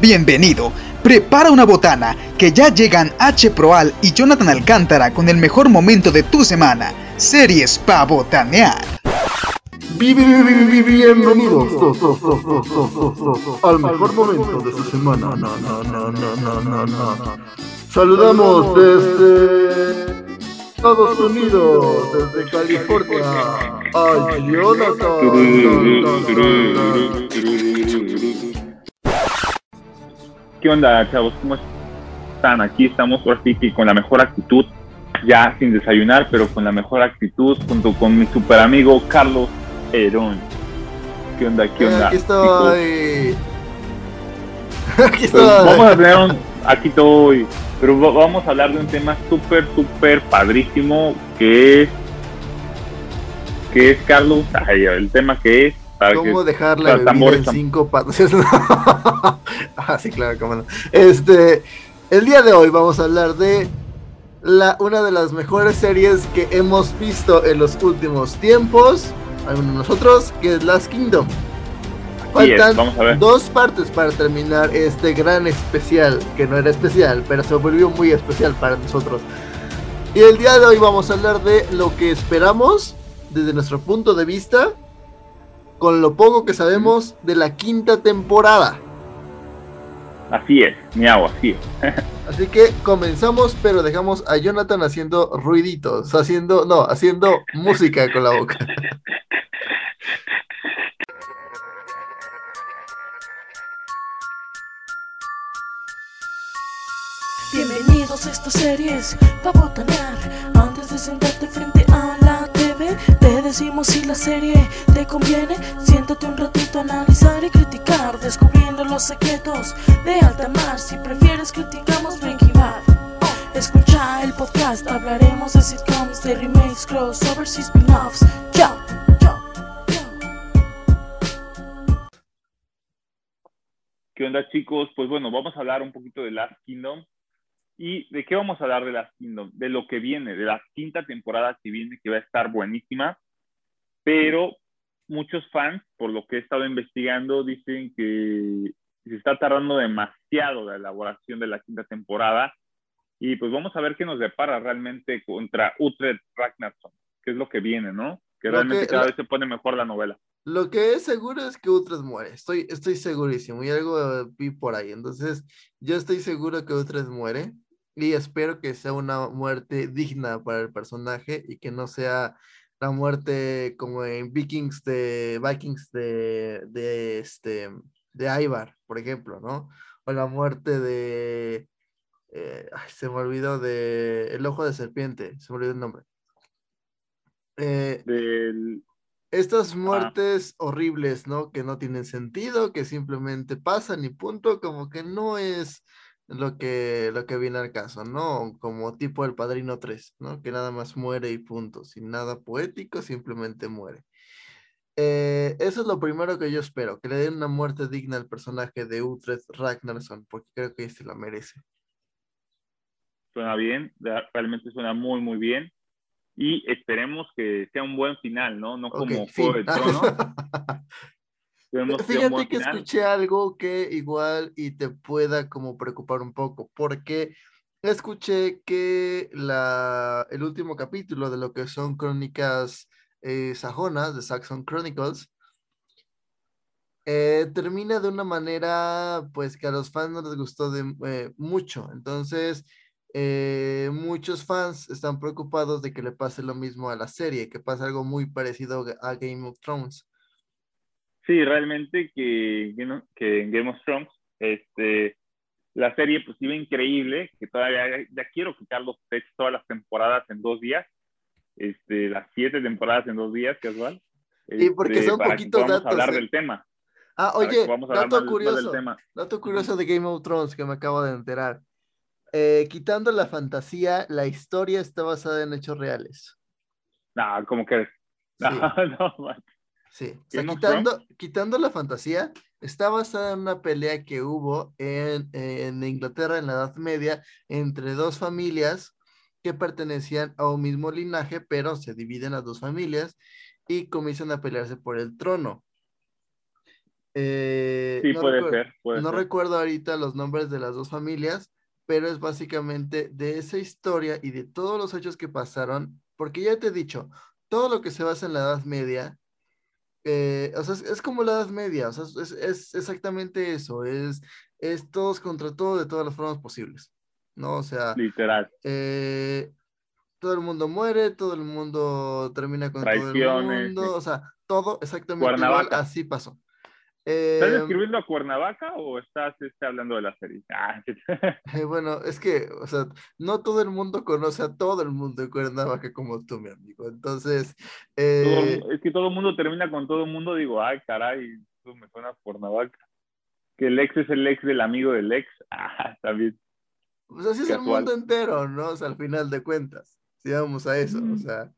Bienvenido. Prepara una botana, que ya llegan H. Proal y Jonathan Alcántara con el mejor momento de tu semana. Series pa' botanear. Bienvenidos al mejor momento de su semana. Saludamos desde Estados Unidos, desde California, a Jonathan. ¿Qué onda, chavos? ¿Cómo están? Aquí estamos por sí con la mejor actitud, ya sin desayunar, pero con la mejor actitud, junto con mi super amigo Carlos Herón. ¿Qué onda? ¿Qué onda? Aquí estoy. Aquí pues estoy. vamos a tener un. Aquí estoy. Pero vamos a hablar de un tema súper, súper padrísimo que es. que es, Carlos? Ay, el tema que es ¿Cómo dejar la bebida en cinco pasos? ah, sí, claro, cómo no. Este, el día de hoy vamos a hablar de la, una de las mejores series que hemos visto en los últimos tiempos, algunos de nosotros, que es Last Kingdom. Faltan dos partes para terminar este gran especial, que no era especial, pero se volvió muy especial para nosotros. Y el día de hoy vamos a hablar de lo que esperamos desde nuestro punto de vista con lo poco que sabemos de la quinta temporada. Así es, miau, así es. así que comenzamos, pero dejamos a Jonathan haciendo ruiditos, haciendo, no, haciendo música con la boca. Bienvenidos a estas series para botanear antes de sentarte frente a la TV. Te decimos si la serie te conviene. Siéntate un ratito a analizar y criticar, descubriendo los secretos de alta mar. Si prefieres, criticamos Breaking Bad. Escucha el podcast, hablaremos de sitcoms, de remakes, crossovers y spin-offs. Chao. ¿Qué onda chicos? Pues bueno, vamos a hablar un poquito de Last Kingdom. ¿Y de qué vamos a hablar de Last Kingdom? De lo que viene, de la quinta temporada que viene, que va a estar buenísima. Pero muchos fans, por lo que he estado investigando, dicen que se está tardando demasiado la elaboración de la quinta temporada. Y pues vamos a ver qué nos depara realmente contra Utrecht Ragnarsson, que es lo que viene, ¿no? Que realmente cada vez se pone mejor la novela. Lo que es seguro es que Utrecht muere, estoy, estoy segurísimo, y algo vi por ahí, entonces yo estoy seguro que Utrecht muere, y espero que sea una muerte digna para el personaje y que no sea la muerte como en Vikings de Vikings de, de este de Ivar, por ejemplo, ¿no? O la muerte de eh, se me olvidó de El ojo de serpiente, se me olvidó el nombre. Eh, estas muertes horribles, ¿no? Que no tienen sentido, que simplemente pasan y punto, como que no es lo que, lo que viene al caso, ¿no? Como tipo el Padrino 3, ¿no? Que nada más muere y punto, sin nada poético, simplemente muere. Eh, eso es lo primero que yo espero, que le den una muerte digna al personaje de Utrecht Ragnarsson, porque creo que se la merece. Suena bien, realmente suena muy, muy bien. Y esperemos que sea un buen final, ¿no? No como Juego de Tronos. Fíjate que escuché algo que igual y te pueda como preocupar un poco, porque escuché que la, el último capítulo de lo que son crónicas eh, sajonas, de Saxon Chronicles, eh, termina de una manera pues que a los fans no les gustó de, eh, mucho. Entonces, muchos fans están preocupados de que le pase lo mismo a la serie, que pase algo muy parecido a Game of Thrones. Sí, realmente que, que en Game of Thrones, este, la serie pues iba increíble, que todavía ya quiero que Carlos eche todas las temporadas en dos días, este, las siete temporadas en dos días, casual. Y porque este, son poquitos datos. Vamos a hablar ¿eh? del tema. Ah, oye, dato curioso, dato curioso de Game of Thrones que me acabo de enterar. Eh, quitando la fantasía, la historia está basada en hechos reales. No, como que... No, no, Sí, quitando, quitando, la fantasía, está basada en una pelea que hubo en, en, Inglaterra en la Edad Media entre dos familias que pertenecían a un mismo linaje, pero se dividen las dos familias y comienzan a pelearse por el trono. Eh, Sí, no puede ser, puede no ser. recuerdo ahorita los nombres de las dos familias, pero es básicamente de esa historia y de todos los hechos que pasaron, porque ya te he dicho, todo lo que se basa en la Edad Media, eh, o sea, es, es como la Edad Media, o sea, es, es exactamente eso, es, es todos contra todo de todas las formas posibles, ¿no? O sea, Literal. eh, todo el mundo muere, todo el mundo termina con todo el mundo, o sea, todo exactamente igual, así pasó. ¿Estás Eh, describiendo a Cuernavaca o estás este, hablando de la serie? Ah, Eh, bueno, es que, o sea, no todo el mundo conoce a todo el mundo en Cuernavaca como tú, mi amigo. Entonces, eh, es que todo el mundo termina con todo el mundo, digo, ay, caray, eso me suena a Cuernavaca. Que el ex es el ex del amigo del ex. Ah, está bien. pues así es el mundo entero, ¿no? O sea, al final de cuentas, si vamos a eso, o sea,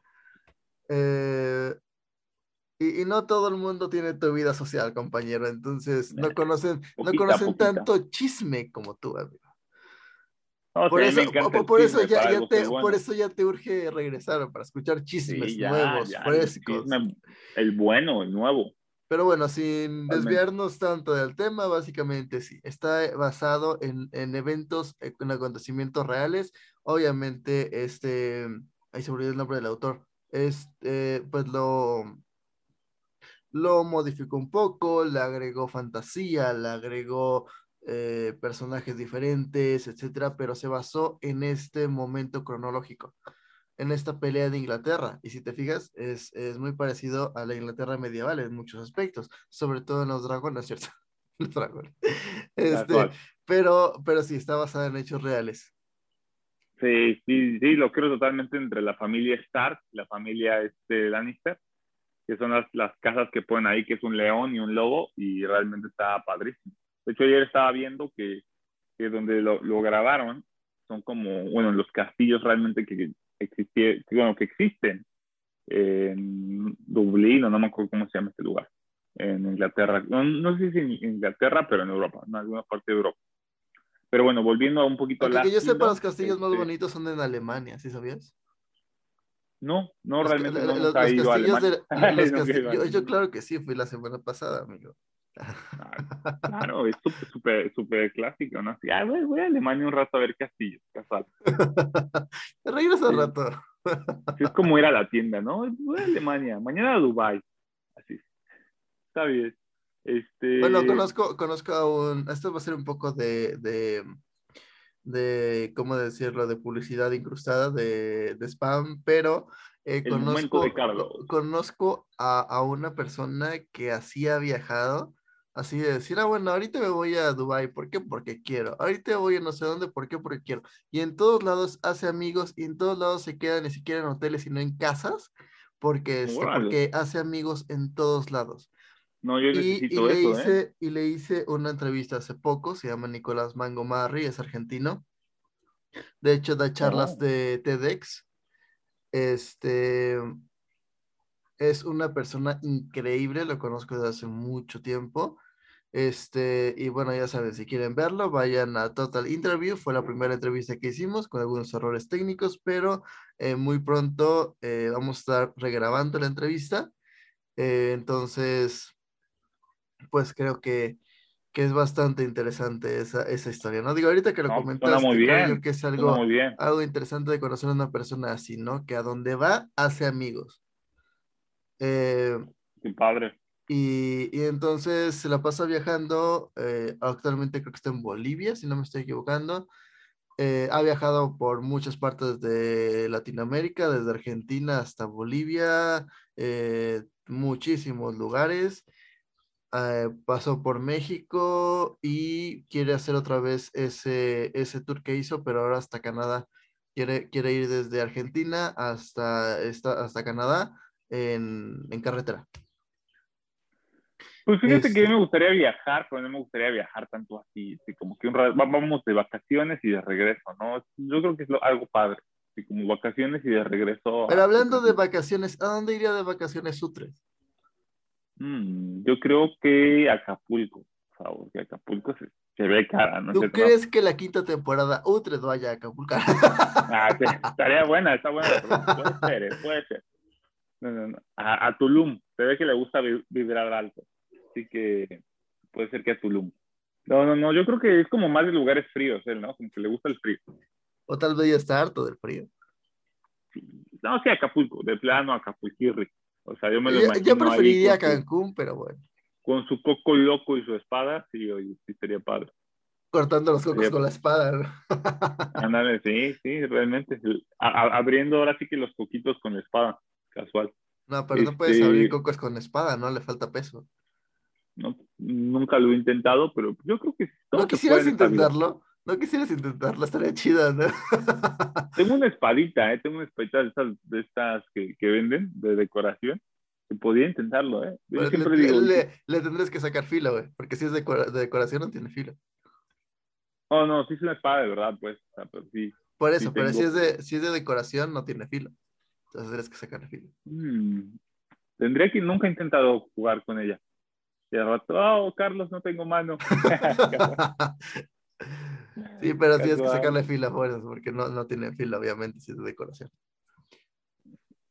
eh, y, y no todo el mundo tiene tu vida social, compañero. Entonces, no conocen, no poquita, conocen poquita. tanto chisme como tú, amigo. No, Por sí, eso, por, el por ya, te, bueno. por eso ya te urge regresar para escuchar chismes Sí, ya, nuevos, ya, el frescos. chisme, el bueno, el nuevo. Pero bueno, sin Totalmente. desviarnos tanto del tema, básicamente sí, está basado en, en eventos, eh, en acontecimientos reales. Obviamente, este, ahí se me olvidó el nombre del autor, este, pues lo, lo modificó un poco, le agregó fantasía, le agregó eh, personajes diferentes, etcétera, pero se basó en este momento cronológico, en esta pelea de Inglaterra. Y si te fijas, es, es muy parecido a la Inglaterra medieval en muchos aspectos, sobre todo en los dragones, ¿cierto? Los dragones. Este, pero, pero sí, está basada en hechos reales. Sí, sí, sí, lo creo totalmente entre la familia Stark, la familia este, Lannister, que son las, las casas que ponen ahí, que es un león y un lobo, y realmente está padrísimo. De hecho, ayer estaba viendo que, que donde lo, lo grabaron son como, bueno, los castillos realmente que existie, bueno, que existen en Dublín, o no me acuerdo cómo se llama este lugar, en Inglaterra. No, no sé si en Inglaterra, pero en Europa, en alguna parte de Europa. Pero bueno, volviendo a un poquito a la... que yo sepa, los castillos más este, bonitos son en Alemania, ¿sí sabías? No, no, Los realmente no los- ido a de- a yo, claro que sí, fui la semana pasada, amigo. Claro, es súper, súper, súper clásico, ¿no? Así, ah, voy, voy a Alemania un rato a ver castillos, casual. Regresa al Sí. rato. Así es como ir a la tienda, ¿no? Voy a Alemania, mañana a Dubai. Así. Está bien. Este... Bueno, conozco, conozco a un, esto va a ser un poco de, de, de ¿cómo decirlo? De publicidad incrustada, de, de spam, pero eh, El conozco, de conozco a, a una persona que así ha viajado, así de decir, ah, bueno, ahorita me voy a Dubai, ¿por qué? Porque quiero. Ahorita voy a no sé dónde, ¿por qué? Porque quiero. Y en todos lados hace amigos y en todos lados se queda ni siquiera en hoteles, sino en casas, porque, este, porque hace amigos en todos lados. No, yo Y, y necesito le ¿eh? hice, y le hice una entrevista hace poco, se llama Nicolás Mangomarri, es argentino. De hecho, da charlas Oh. de TEDx. Este es una persona increíble, lo conozco desde hace mucho tiempo. Este, y bueno, ya saben, si quieren verlo, vayan a Total Interview. Fue la primera entrevista que hicimos con algunos errores técnicos, pero eh, muy pronto eh, vamos a estar regrabando la entrevista. Eh, entonces, pues creo que, que es bastante interesante esa, esa historia, ¿no? Digo, ahorita que lo No, pues, comentaste, muy creo bien, yo que es algo, muy bien. algo interesante de conocer a una persona así, ¿no? Que a donde va, hace amigos. Eh, padre. y, y entonces se la pasa viajando, eh, actualmente creo que está en Bolivia, si no me estoy equivocando. Eh, ha viajado por muchas partes de Latinoamérica, desde Argentina hasta Bolivia, eh, muchísimos lugares. Eh, pasó por México y quiere hacer otra vez ese, ese tour que hizo, pero ahora hasta Canadá. Quiere, quiere ir desde Argentina hasta, esta- hasta Canadá en, en carretera. Pues fíjate que a Este- mí me gustaría viajar, pero no me gustaría viajar tanto así, así como que un vamos de vacaciones y de regreso, ¿no? Yo creo que es lo- algo padre, así como vacaciones y de regreso. Pero a- hablando de vacaciones, ¿a dónde iría de vacaciones Sutres? Mm, yo creo que Acapulco, por favor, que Acapulco se, se ve cara, ¿no? ¿Tú crees que la quinta temporada Utres vaya a Acapulco? Ah, sí, estaría buena, está buena. Puede ser, eh, puede ser. No, no, no. A, a Tulum, se ve que le gusta vi- vibrar alto. Así que puede ser que a Tulum. No, no, no, yo creo que es como más de lugares fríos, él, ¿no? Como que le gusta el frío. O tal vez ya está harto del frío. No, sí, Acapulco, de plano Acapulquirri. O sea, yo me lo Yo, imagino yo ahí preferiría su- Cancún, pero bueno. con su coco loco y su espada, sí, oye, sí sería padre. Cortando los cocos con la espada. ¿no? Ándale, sí, sí, realmente. A- abriendo ahora sí que los coquitos con la espada, casual. No, pero no puedes Este- abrir cocos con espada, ¿no? Le falta peso. ¿no? Nunca lo he intentado, pero yo creo que ¿No quisieras intentarlo? ¿No quisieras intentarlo? Estaría chido, ¿no? Tengo una espadita, ¿eh? Tengo una espadita de estas, de estas que, que venden, de decoración, que podía intentarlo, ¿eh? Yo Pero siempre le, digo, le- le tendrías que sacar filo, güey. Porque si es decora- de decoración, no tiene filo. oh, no, sí es una espada de verdad, pues, o sea, pero sí. Por eso, Sí pero si es, de, si es de decoración, no tiene filo. Entonces tendrías que sacarle filo. Mm, Tendría que nunca he intentado jugar con ella. Y al rato, oh, Carlos, no tengo mano. sí, pero tienes que sacarle filo a fuerzas, porque no, no tiene filo, obviamente, si es de decoración.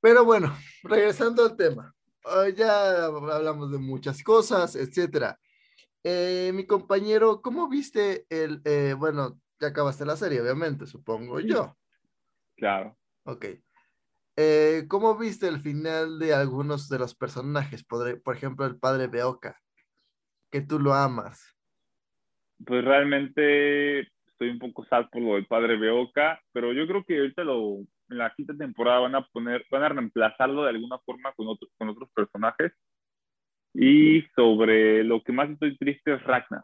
Pero bueno, regresando al tema. Ah, ya hablamos de muchas cosas, etcétera. Eh, mi compañero, ¿cómo viste el, eh, bueno, ya acabaste la serie, obviamente, supongo yo. claro. Ok. Eh, ¿cómo viste el final de algunos de los personajes? Podré- por ejemplo, el padre Beoka, que tú lo amas. Pues realmente estoy un poco sad por lo del padre Beoka, pero yo creo que ahorita lo, en la quinta temporada van a poner, van a reemplazarlo de alguna forma con otros, con otros personajes. Y sobre lo que más estoy triste es Ragnar.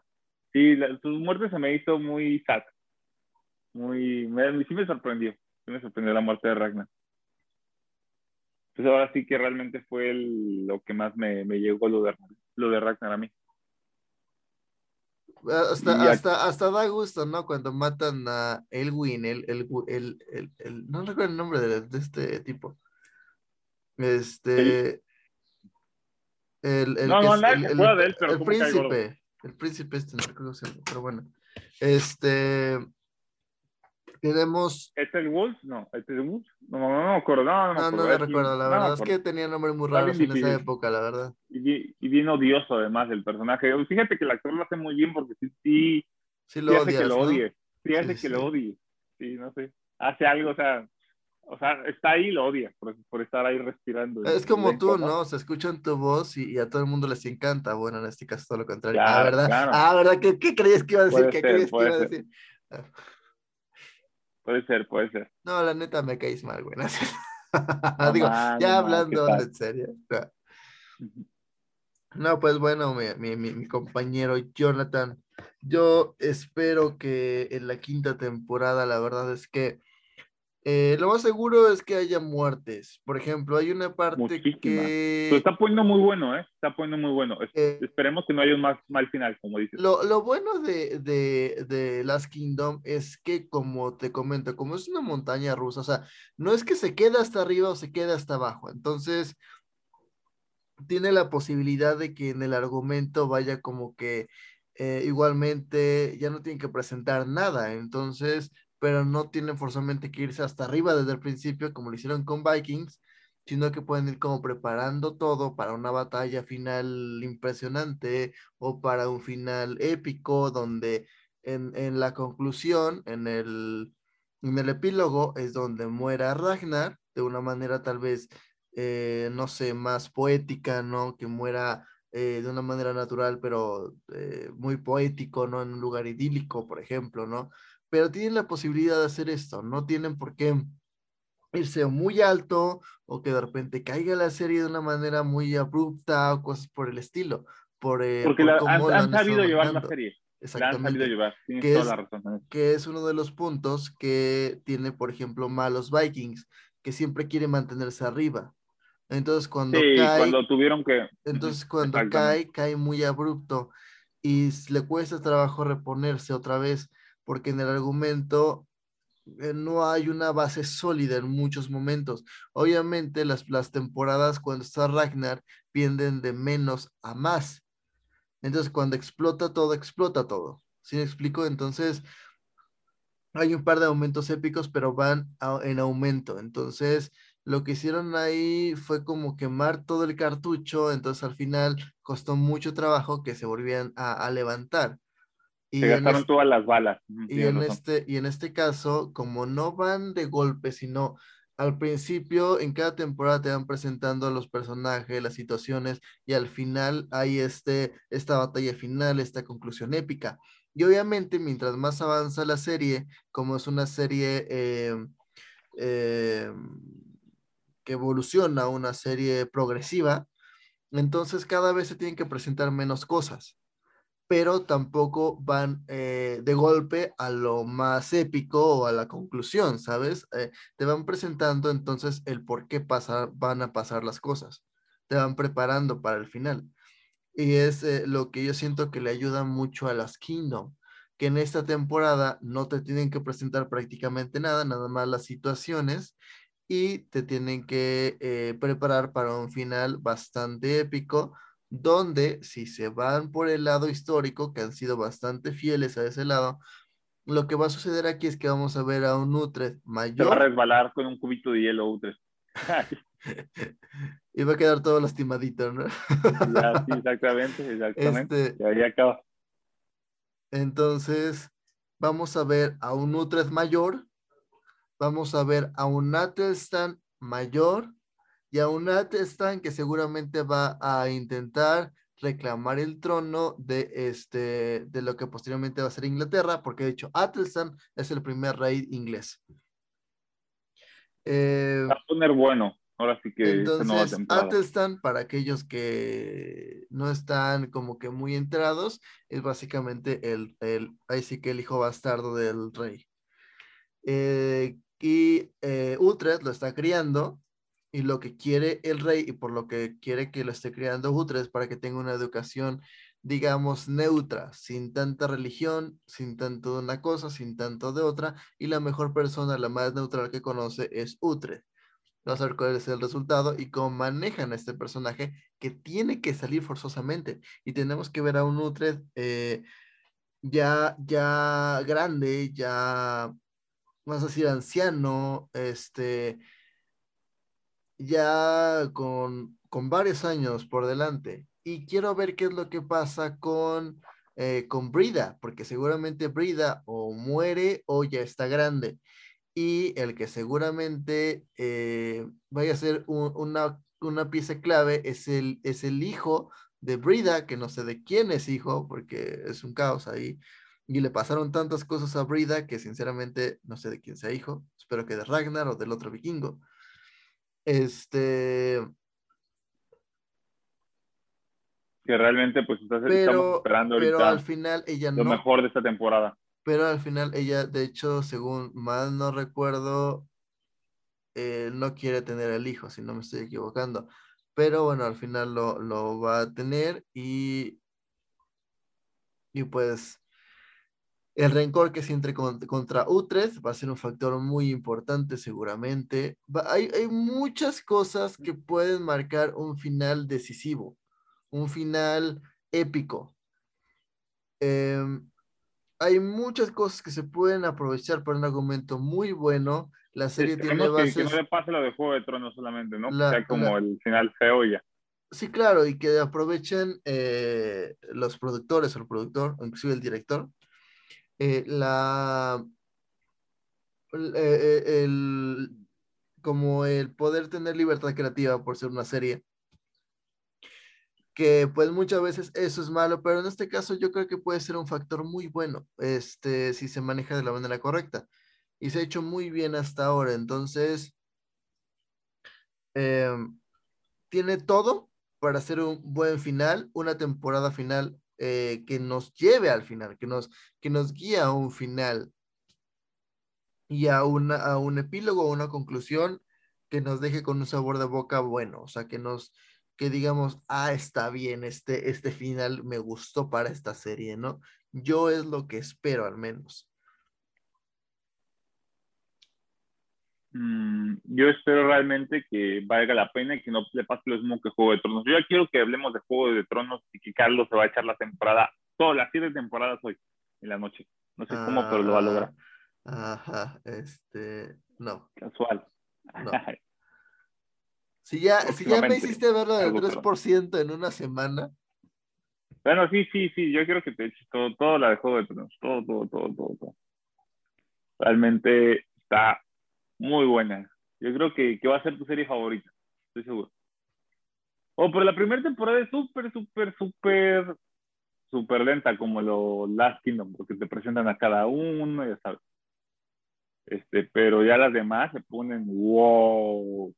Sí, la- su muerte se me hizo muy sad. Muy, me, sí me sorprendió. Me sorprendió la muerte de Ragnar. Pues ahora sí que realmente fue lo que más me, me llegó lo de, lo de Ragnar a mí. Hasta, hasta, hasta da gusto, ¿no? Cuando matan a Elwin, el, el, el, el- el- no recuerdo el nombre de, de este tipo. Este. El, el No, no, nadie el- de él, pero príncipe. El príncipe este, no recuerdo pero bueno. Este. Tenemos. ¿Este Wolf? No, ¿este es Wolf? No, no, no, no me acuerdo. No, no, No, no me Es- recuerdo, la no verdad. Es que tenía nombres muy raros en esa época, la verdad. Y, bien- y bien odioso además el personaje. Fíjate que el actor lo hace muy bien porque sí, sí, Sí sí lo hace odias, que lo ¿no? odie. Sí hace Sí, que sí. lo odie. Sí, no sé. Hace algo, o sea, o sea, está ahí y lo odia por, por estar ahí respirando. Es como tú, ¿no? Se escuchan tu voz y, y a todo el mundo les encanta. Bueno, en este caso todo lo contrario. ah, Claro, ¿verdad? claro. Ah, ¿verdad? ¿Qué, qué creías que iba a decir? Puede ¿Qué ser, creías que iba a decir? Puede ser, puede ser. No, la neta me caes mal, güey. no Digo, ya hablando en serio. No. No, pues bueno, mi, mi, mi- mi compañero Jonathan, yo espero que en la quinta temporada, la verdad es que eh, lo más seguro es que haya muertes. Por ejemplo, hay una parte Muchísimas. que... Pero está poniendo muy bueno, ¿eh? Está poniendo muy bueno. Eh, esperemos que no haya un más mal final, como dices. Lo, lo bueno de, de, de Last Kingdom es que, como te comento, como es una montaña rusa, o sea, no es que se quede hasta arriba o se quede hasta abajo. Entonces, tiene la posibilidad de que en el argumento vaya como que eh, igualmente ya no tienen que presentar nada. Entonces, pero no tienen forzosamente que irse hasta arriba desde el principio, como lo hicieron con Vikings, sino que pueden ir como preparando todo para una batalla final impresionante o para un final épico donde en, en la conclusión, en el, en el epílogo, es donde muera Ragnar de una manera tal vez, eh, no sé, más poética, ¿no? Que muera eh, de una manera natural, pero eh, muy poético, ¿no? En un lugar idílico, por ejemplo, ¿no? Pero tienen la posibilidad de hacer esto, no tienen por qué irse muy alto o que de repente caiga la serie de una manera muy abrupta o cosas por el estilo. Por, eh, Porque por la- cómo han, sabido llevar la serie. La han sabido Exactamente. llevar. Que toda es- la razón. Que es uno de los puntos que tiene, por ejemplo, malos Vikings, que siempre quiere mantenerse arriba. Entonces, cuando Sí, cae, cuando tuvieron que. entonces cuando exactamente. cae, cae muy abrupto y le cuesta trabajo reponerse otra vez, porque en el argumento eh, no hay una base sólida en muchos momentos. Obviamente las, las temporadas cuando está Ragnar vienen de menos a más. Entonces cuando explota todo, explota todo. ¿Sí me explico? Entonces hay un par de momentos épicos, pero van en aumento. Entonces lo que hicieron ahí fue como quemar todo el cartucho, entonces al final costó mucho trabajo que se volvieran a, levantar. Y se gastaron todas las balas. Y en, este, y en este caso, como no van de golpe, sino al principio, en cada temporada te van presentando a los personajes, las situaciones, y al final hay este, esta batalla final, esta conclusión épica. Y obviamente, mientras más avanza la serie, como es una serie eh, eh, que evoluciona una serie progresiva, entonces cada vez se tienen que presentar menos cosas pero tampoco van eh, de golpe a lo más épico o a la conclusión, ¿sabes? Eh, te van presentando entonces el por qué pasar, van a pasar las cosas, te van preparando para el final. Y es eh, lo que yo siento que le ayuda mucho a las Kingdom, que en esta temporada no te tienen que presentar prácticamente nada, nada más las situaciones, y te tienen que preparar para un final bastante épico donde si se van por el lado histórico, que han sido bastante fieles a ese lado, lo que va a suceder aquí es que vamos a ver a un Utrecht mayor. Se va a resbalar con un cubito de hielo Utrecht. y va a quedar todo lastimadito, ¿no? ya, sí, exactamente, exactamente. Este, y ahí acaba. Entonces, vamos a ver a un Utrecht mayor, vamos a ver a un Atelstan mayor, y a un Atelstan que seguramente va a intentar reclamar el trono de, este, de lo que posteriormente va a ser Inglaterra, porque de hecho Atelstan es el primer rey inglés. Eh, va a poner bueno, ahora sí que entonces Atelstan, para aquellos que no están como que muy enterados, es básicamente el, el ahí sí que el hijo bastardo del rey. Eh, y eh, Utrecht lo está criando y lo que quiere el rey y por lo que quiere que lo esté criando Utrecht para que tenga una educación, digamos, neutra, sin tanta religión, sin tanto de una cosa, sin tanto de otra, y la mejor persona, la más neutral que conoce es Utrecht. Vamos a ver cuál es el resultado y cómo manejan a este personaje que tiene que salir forzosamente. Y tenemos que ver a un Utrecht eh, ya, ya grande, ya, vamos a decir, anciano, este, ya con, varios años por delante. Y quiero ver qué es lo que pasa con, eh, con Brida, porque seguramente Brida o muere o ya está grande. Y el que seguramente eh, vaya a ser una, una, pieza clave es el, es el hijo de Brida, que no sé de quién es hijo, porque es un caos ahí. Y le pasaron tantas cosas a Brida que sinceramente no sé de quién sea hijo. Espero que de Ragnar o del otro vikingo. Este. Que realmente, pues, estamos esperando ahorita pero al final ella lo mejor de esta temporada. Pero al final ella, de hecho, según mal no recuerdo, eh, no quiere tener el hijo, si no me estoy equivocando. Pero bueno, al final lo, lo va a tener y. Y pues el rencor que siente contra Utrecht va a ser un factor muy importante seguramente. hay, muchas cosas que pueden marcar un final decisivo, un final épico. Em, hay muchas cosas que se pueden aprovechar para un argumento muy bueno. La serie tiene bases... Que, no le pase lo de Juego de Tronos solamente, ¿no? sea como el final feo ya. Sí, claro, y que aprovechen eh, los productores o el productor, o inclusive el director, eh, la, eh, eh, el, como el poder tener libertad creativa por ser una serie. Que pues muchas veces eso es malo, pero en este caso yo creo que puede ser un factor muy bueno, este, si se maneja de la manera correcta. Y se ha hecho muy bien hasta ahora, entonces em, tiene todo para hacer un buen final, una temporada final eh, que nos lleve al final, que nos, que nos guíe a un final y a, una, a un epílogo, a una conclusión que nos deje con un sabor de boca bueno, o sea, que nos, que digamos, ah, está bien, este, este final me gustó para esta serie, ¿no? Yo es lo que espero al menos. Yo espero realmente que valga la pena y que no le pase lo mismo que Juego de Tronos. Yo ya quiero que hablemos de Juego de Tronos y que Carlos se va a echar la temporada, todas las siete temporadas hoy, en la noche. No sé cómo, pero lo va a lograr. Ah, ajá, este, no. Casual. Si ya, si ya me hiciste verlo del algo, pero- 3% en una semana, Bueno, sí, sí, sí, yo quiero que te eches todo, todo la de Juego de Tronos, todo, todo, todo, todo, todo. Realmente está muy buena. Yo creo que, que va a ser tu serie favorita, estoy seguro. Oh, pero la primera temporada es súper, súper, súper, súper lenta, como lo Last Kingdom, porque te presentan a cada uno, ya sabes. Este, pero ya las demás se ponen wow.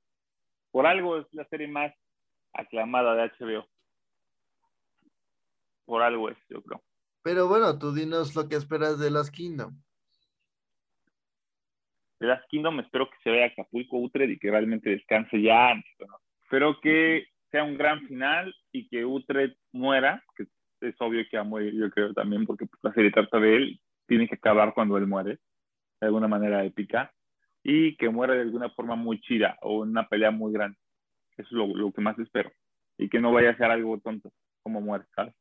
Por algo es la serie más aclamada de HBO. Por algo es, yo creo. pero bueno, tú dinos lo que esperas de Last Kingdom. De Last Kingdom espero que se vaya a Acapulco Utrecht y que realmente descanse ya. ¿no? Espero que sea un gran final y que Utrecht muera, que es obvio que va a morir, yo creo también, porque pues, la serie trata de él, tiene que acabar cuando él muere, de alguna manera épica, y que muera de alguna forma muy chida o una pelea muy grande. Eso es lo, lo que más espero. Y que no vaya a ser algo tonto como muere, ¿sabes?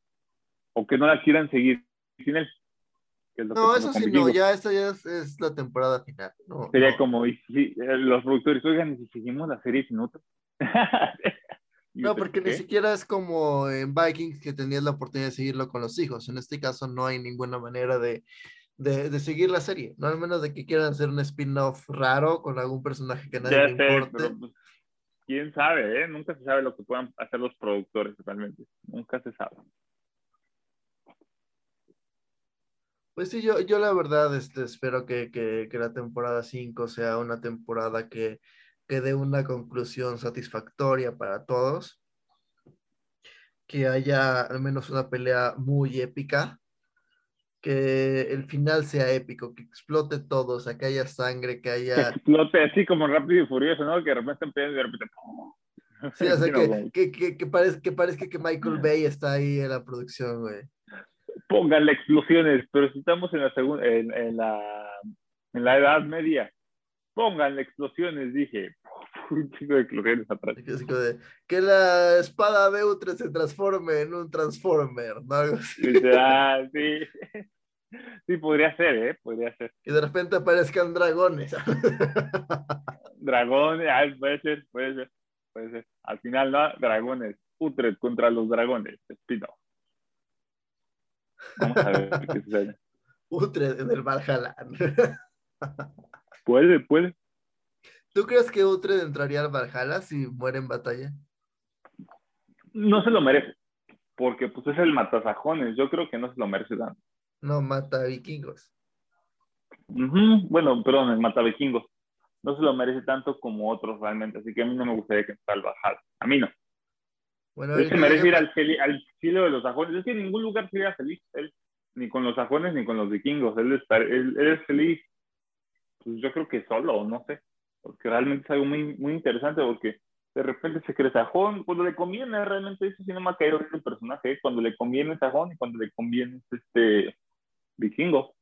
O que no la quieran seguir sin él. Que es lo que No, tengo eso sí, no, ya esta ya es, es la temporada final. No, Sería no. como, y si- eh, los productores, oigan, ¿y si seguimos la serie sin otro? Y No, porque ¿qué? ni siquiera es como en Vikings que tenías la oportunidad de seguirlo con los hijos. En este caso no hay ninguna manera de, de, de seguir la serie, no al menos de que quieran hacer un spin-off raro con algún personaje que nadie Ya le sé, importe. pero pues, quién sabe, ¿eh? Nunca se sabe lo que puedan hacer los productores realmente. Nunca se sabe. Pues sí, yo, yo la verdad este, espero que, que, que la temporada 5 sea una temporada que, que dé una conclusión satisfactoria para todos. Que haya al menos una pelea muy épica. Que el final sea épico, que explote todo, o sea, que haya sangre, que Que haya... explote así como rápido y furioso, ¿no? Que de repente empieza y de repente. Sí, o sea, que, que, que, que parezca, que parezca que Michael Bay está ahí en la producción, güey. Pónganle explosiones, pero si estamos en la segunda, en, en la en la edad media, pónganle explosiones, dije. Un chico de explosiones atrás. Que, la espada Beutre se transforme en un Transformer, ¿no? Algo así. Dice, ah, sí. Sí, podría ser, ¿eh? Podría ser. Y de repente aparezcan dragones. Dragones, ah, puede ser, puede ser, puede ser. Al final, ¿no? Dragones. Utrecht contra los dragones. Espino. Vamos a ver qué sucede. Utre del Valhalla. Puede, puede. ¿Tú crees que Utre entraría al Valhalla si muere en batalla? No se lo merece. Porque pues es el matasajones. Yo creo que no se lo merece tanto. No mata vikingos. Ujú, Bueno, perdón, el matavikingos. No se lo merece tanto como otros realmente. Así que a mí no me gustaría que entrara al Valhalla. A mí no. Bueno, Él se merece ir al, al cielo de los sajones. Es que en ningún lugar sería feliz él, ni con los sajones ni con los vikingos. Él, está, él, él es feliz, pues yo creo que solo, no sé. Porque realmente es algo muy, muy interesante porque de repente se cree sajón. Cuando le conviene, realmente eso sí no me ha caído el personaje. ¿eh? Cuando le conviene es sajón y cuando le conviene es este vikingo.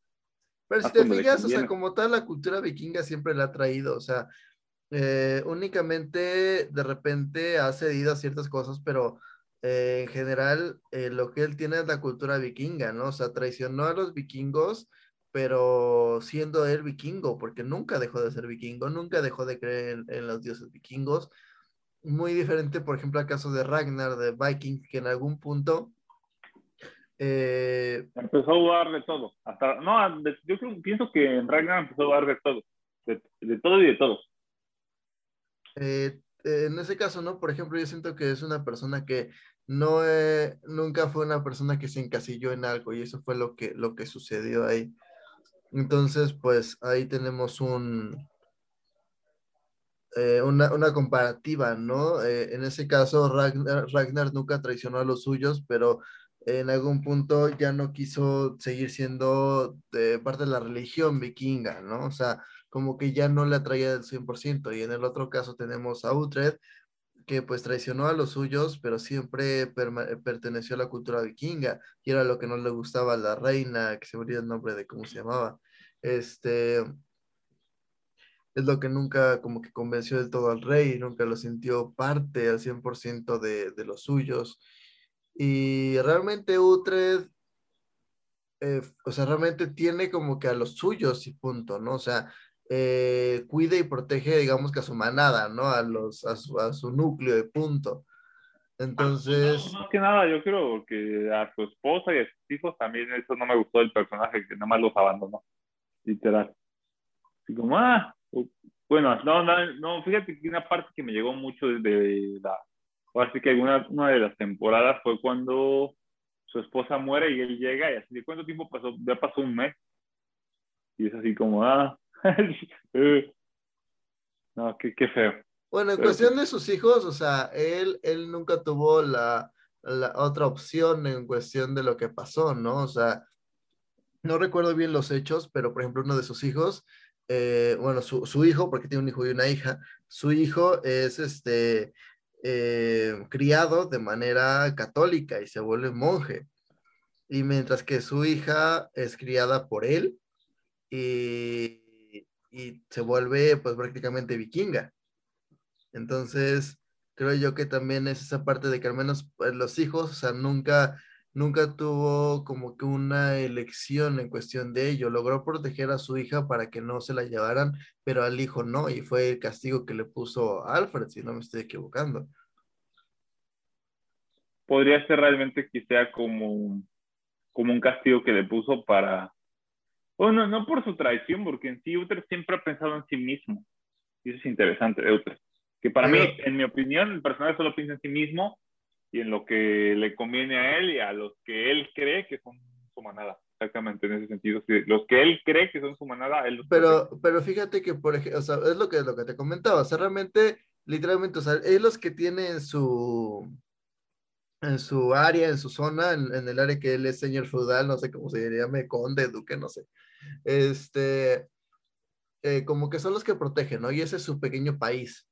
Pero si Ah, te fijas, o sea, como tal, la cultura vikinga siempre la ha traído, o sea, eh, únicamente de repente ha cedido a ciertas cosas, pero eh, en general eh, lo que él tiene es la cultura vikinga, ¿no? O sea, traicionó a los vikingos, pero siendo él vikingo, porque nunca dejó de ser vikingo, nunca dejó de creer en, los dioses vikingos. Muy diferente, por ejemplo, al caso de Ragnar de Vikings, que en algún punto... Empezó a dudar de todo. Hasta, no, yo creo, pienso que en Ragnar empezó a dudar de todo. De, de todo y de todo. Eh, eh, en ese caso, ¿no? Por ejemplo, yo siento que es una persona que no, eh, nunca fue una persona que se encasilló en algo y eso fue lo que, lo que sucedió ahí. Entonces, pues ahí tenemos un, eh, una, una comparativa, ¿no? Eh, en ese caso, Ragnar, Ragnar nunca traicionó a los suyos, pero en algún punto ya no quiso seguir siendo de parte de la religión vikinga, ¿no? O sea, como que ya no le atraía del 100%. Y en el otro caso tenemos a Utrecht, que pues traicionó a los suyos, pero siempre perma- perteneció a la cultura vikinga, y era lo que no le gustaba a la reina, que se me olvida el nombre de cómo se llamaba. Este es lo que nunca como que convenció del todo al rey, nunca lo sintió parte al 100% de, de los suyos. Y realmente Utrecht, eh, o sea, realmente tiene como que a los suyos y punto, ¿no? O sea, eh, y protege, digamos que a su manada, ¿no? A, los, a, su, a su núcleo de punto. Entonces... más que nada, yo creo que a su esposa y a sus hijos también eso no me gustó del personaje, que nada más los abandonó, literal. Y como, ah, bueno, no, no, no, fíjate que una parte que me llegó mucho desde la, o así que alguna, una de las temporadas fue cuando su esposa muere y él llega y así, ¿de cuánto tiempo pasó? Ya pasó un mes. Y es así como, ah, no, qué, qué feo. Bueno, en cuestión de sus hijos, o sea, él, él nunca tuvo la, la, otra opción en cuestión de lo que pasó, ¿no? O sea, no recuerdo bien los hechos, pero por ejemplo, uno de sus hijos, eh, bueno, su, su, hijo, porque tiene un hijo y una hija, su hijo es este eh, criado de manera católica y se vuelve monje. Y mientras que su hija es criada por él y, y se vuelve pues prácticamente vikinga. Entonces, creo yo que también es esa parte de que al menos pues, los hijos, o sea, nunca, nunca tuvo como que una elección en cuestión de ello. Logró proteger a su hija para que no se la llevaran, pero al hijo no, y fue el castigo que le puso Alfred, si no me estoy equivocando. Podría ser realmente que sea como, como un castigo que le puso para, bueno, no por su traición, porque en sí Utrecht siempre ha pensado en sí mismo. Y eso es interesante de Utrecht. Que para mí, en mi opinión, el personaje solo piensa en sí mismo y en lo que le conviene a él y a los que él cree que son su manada. Exactamente, en ese sentido. los que él cree que son su manada, él Pero, pero fíjate que, por ejemplo, o sea, es lo que, lo que te comentaba. O sea, realmente, literalmente, o sea, es los que tienen su en su área, en su zona, en, en, el área que él es señor feudal, no sé cómo se llama, conde, duque, no sé. Este, eh, como que son los que protegen, ¿no? Y ese es su pequeño país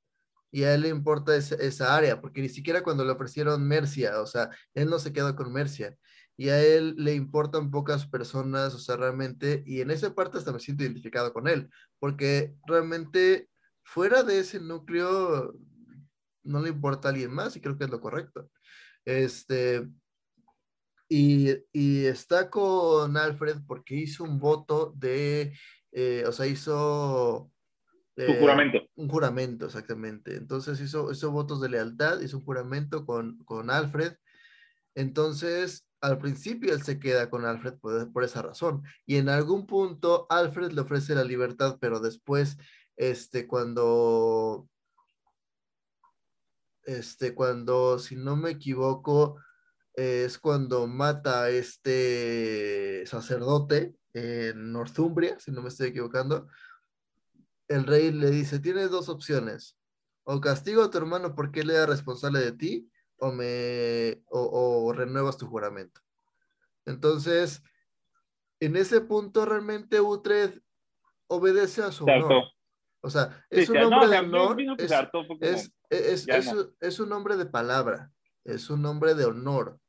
y a él le importa esa área, porque ni siquiera cuando le ofrecieron Mercia, o sea, él no se quedó con Mercia, y a él le importan pocas personas, o sea, realmente, y en esa parte hasta me siento identificado con él, porque realmente fuera de ese núcleo no le importa a alguien más y creo que es lo correcto. Este, y, y está con Alfred porque hizo un voto de, eh, o sea, hizo un juramento. Un juramento, exactamente. Entonces hizo, hizo votos de lealtad, hizo un juramento con, con Alfred. Entonces, al principio él se queda con Alfred por, por, esa razón. Y en algún punto Alfred le ofrece la libertad, pero después, este, cuando, este, cuando, si no me equivoco, es cuando mata a este sacerdote en Northumbria, si no me estoy equivocando, el rey le dice, tienes dos opciones, o castigo a tu hermano porque él era responsable de ti, o, me, o, renuevas tu juramento. Entonces, en ese punto realmente Utrecht obedece a su honor. O sea, es un hombre de honor, es, es, un hombre de palabra, es un hombre de honor.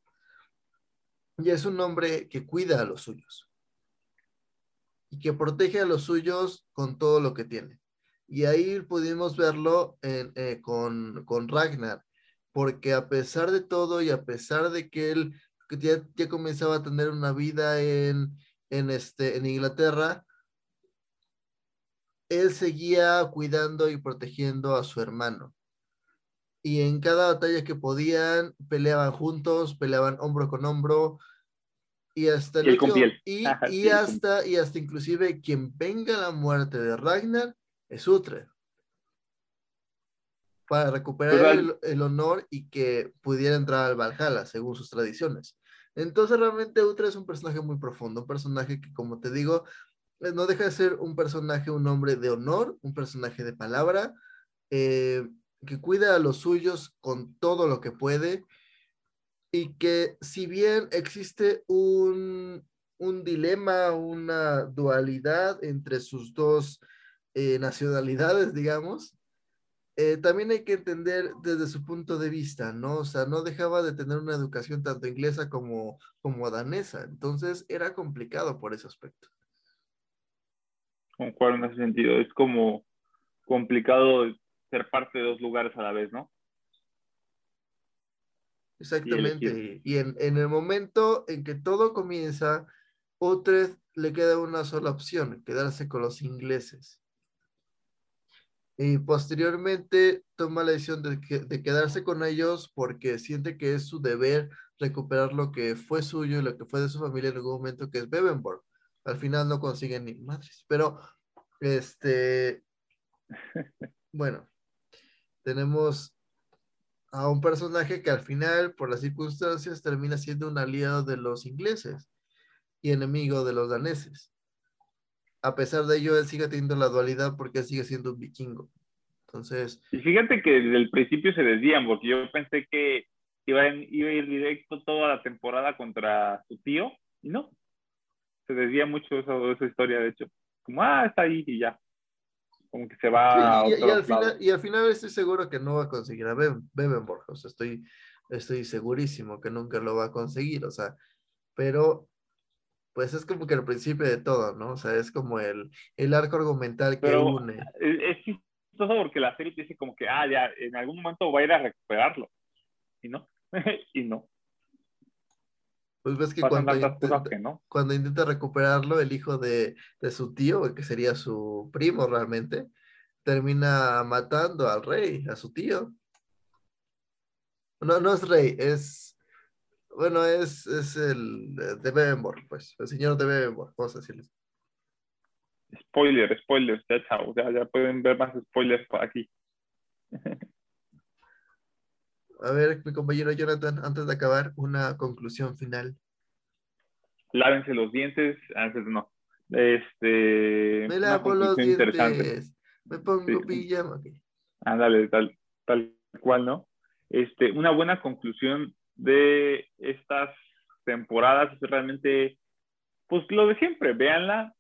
Y es un hombre que cuida a los suyos y que protege a los suyos con todo lo que tiene. Y ahí pudimos verlo eh, con, con, Ragnar, porque a pesar de todo y a pesar de que él ya, ya comenzaba a tener una vida en, en, este, en Inglaterra, él seguía cuidando y protegiendo a su hermano. Y en cada batalla que podían, peleaban juntos, peleaban hombro con hombro, y hasta el y, y hasta y hasta inclusive quien venga la muerte de Ragnar es Utrecht para recuperar el, el, honor y que pudiera entrar al Valhalla según sus tradiciones. Entonces realmente Utrecht es un personaje muy profundo, un personaje que como te digo, eh, no deja de ser un personaje, un hombre de honor, un personaje de palabra, eh, que cuida a los suyos con todo lo que puede y que si bien existe un, un dilema, una dualidad entre sus dos eh, nacionalidades, digamos, eh, también hay que entender desde su punto de vista, ¿no? O sea, no dejaba de tener una educación tanto inglesa como, como danesa, entonces era complicado por ese aspecto. Concuerdo en ese sentido, es como complicado ser parte de dos lugares a la vez, ¿no? Exactamente. Y, en, en, el momento en que todo comienza, Utrecht le queda una sola opción, quedarse con los ingleses. y posteriormente toma la decisión de, de, quedarse con ellos porque siente que es su deber recuperar lo que fue suyo y lo que fue de su familia en algún momento, que es Bebenborg. Al final no consiguen ni madres, pero este, bueno, tenemos a un personaje que al final, por las circunstancias, termina siendo un aliado de los ingleses y enemigo de los daneses a pesar de ello, él sigue teniendo la dualidad porque sigue siendo un vikingo. Entonces. Y fíjate que desde el principio se desvían, porque yo pensé que iba a ir directo toda la temporada contra su tío, y no. Se desvía mucho esa, esa historia, de hecho. Como, ah, está ahí y ya. Como que se va. y, al final, y, al final, estoy seguro que no va a conseguir a Bebenborg. O sea, estoy, estoy segurísimo que nunca lo va a conseguir. O sea, pero pues es como que el principio de todo, ¿no? O sea, es como el, el arco argumental que une. Es chistoso porque la serie dice como que, ah, ya, en algún momento va a ir a recuperarlo. Y no, y no. Pues ves que cuando, intenta, cuando intenta recuperarlo, el hijo de, de, su tío, que sería su primo realmente, termina matando al rey, a su tío. No, no es rey, es bueno, es, es el de Bebenborg, pues, el señor de Bebenborg, vamos a decirles. Spoiler, spoiler, ya chao, ya, ya pueden ver más spoilers por aquí. A ver, mi compañero Jonathan, antes de acabar, una conclusión final. Lávense los dientes, antes no. Este. Me lavo los dientes. Me pongo pijama. Ándale, tal, tal cual, ¿no? Este, una buena conclusión de estas temporadas es realmente, pues lo de siempre, véanla,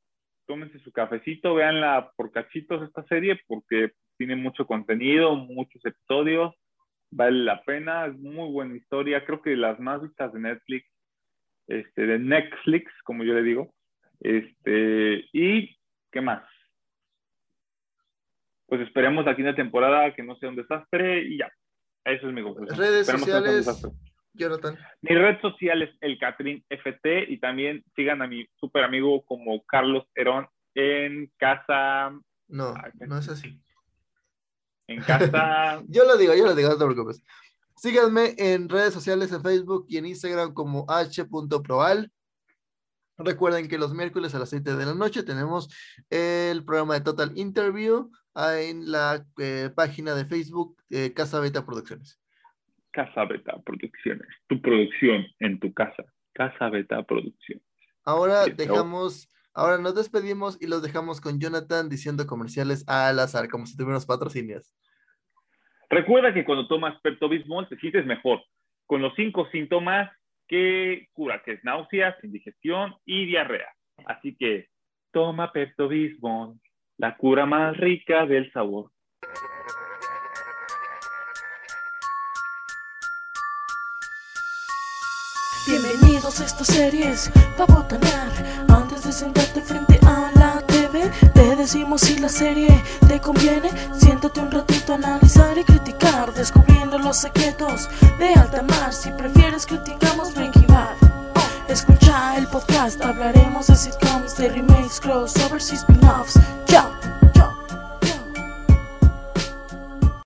tómense su cafecito, véanla por cachitos esta serie porque tiene mucho contenido, muchos episodios, vale la pena, es muy buena historia, creo que las más vistas de Netflix, este, de Netflix, como yo le digo, este, y ¿qué más? Pues esperemos la temporada que no sea un desastre y ya. Eso es mi conclusión. Redes sociales, Jonathan? Mi red social es el Catrín FT y también sigan a mi super amigo como Carlos Herón en casa. No, no es así. En casa. yo lo digo, yo lo digo, no te preocupes. Síganme en redes sociales, en Facebook y en Instagram como h.proal. Recuerden que los miércoles a las 7 de la noche tenemos el programa de Total Interview en la eh, página de Facebook eh, Casa Beta Producciones. Casa Beta Producciones, tu producción en tu casa. Casa Beta Producciones. Ahora dejamos, ahora nos despedimos y los dejamos con Jonathan diciendo comerciales al azar, como si tuviéramos patrocinios. Recuerda que cuando tomas Pepto-Bismol te sientes mejor, con los cinco síntomas que cura, que es náuseas, indigestión y diarrea. Así que toma Pepto-Bismol, la cura más rica del sabor. Bienvenidos a estas series pa' botanear Antes de sentarte frente a la TV Te decimos si la serie te conviene. Siéntate un ratito a analizar y criticar Descubriendo los secretos de alta mar. Si prefieres criticamos Breaking Bad. Escucha el podcast, hablaremos de sitcoms, de remakes, crossovers y spin-offs. Chao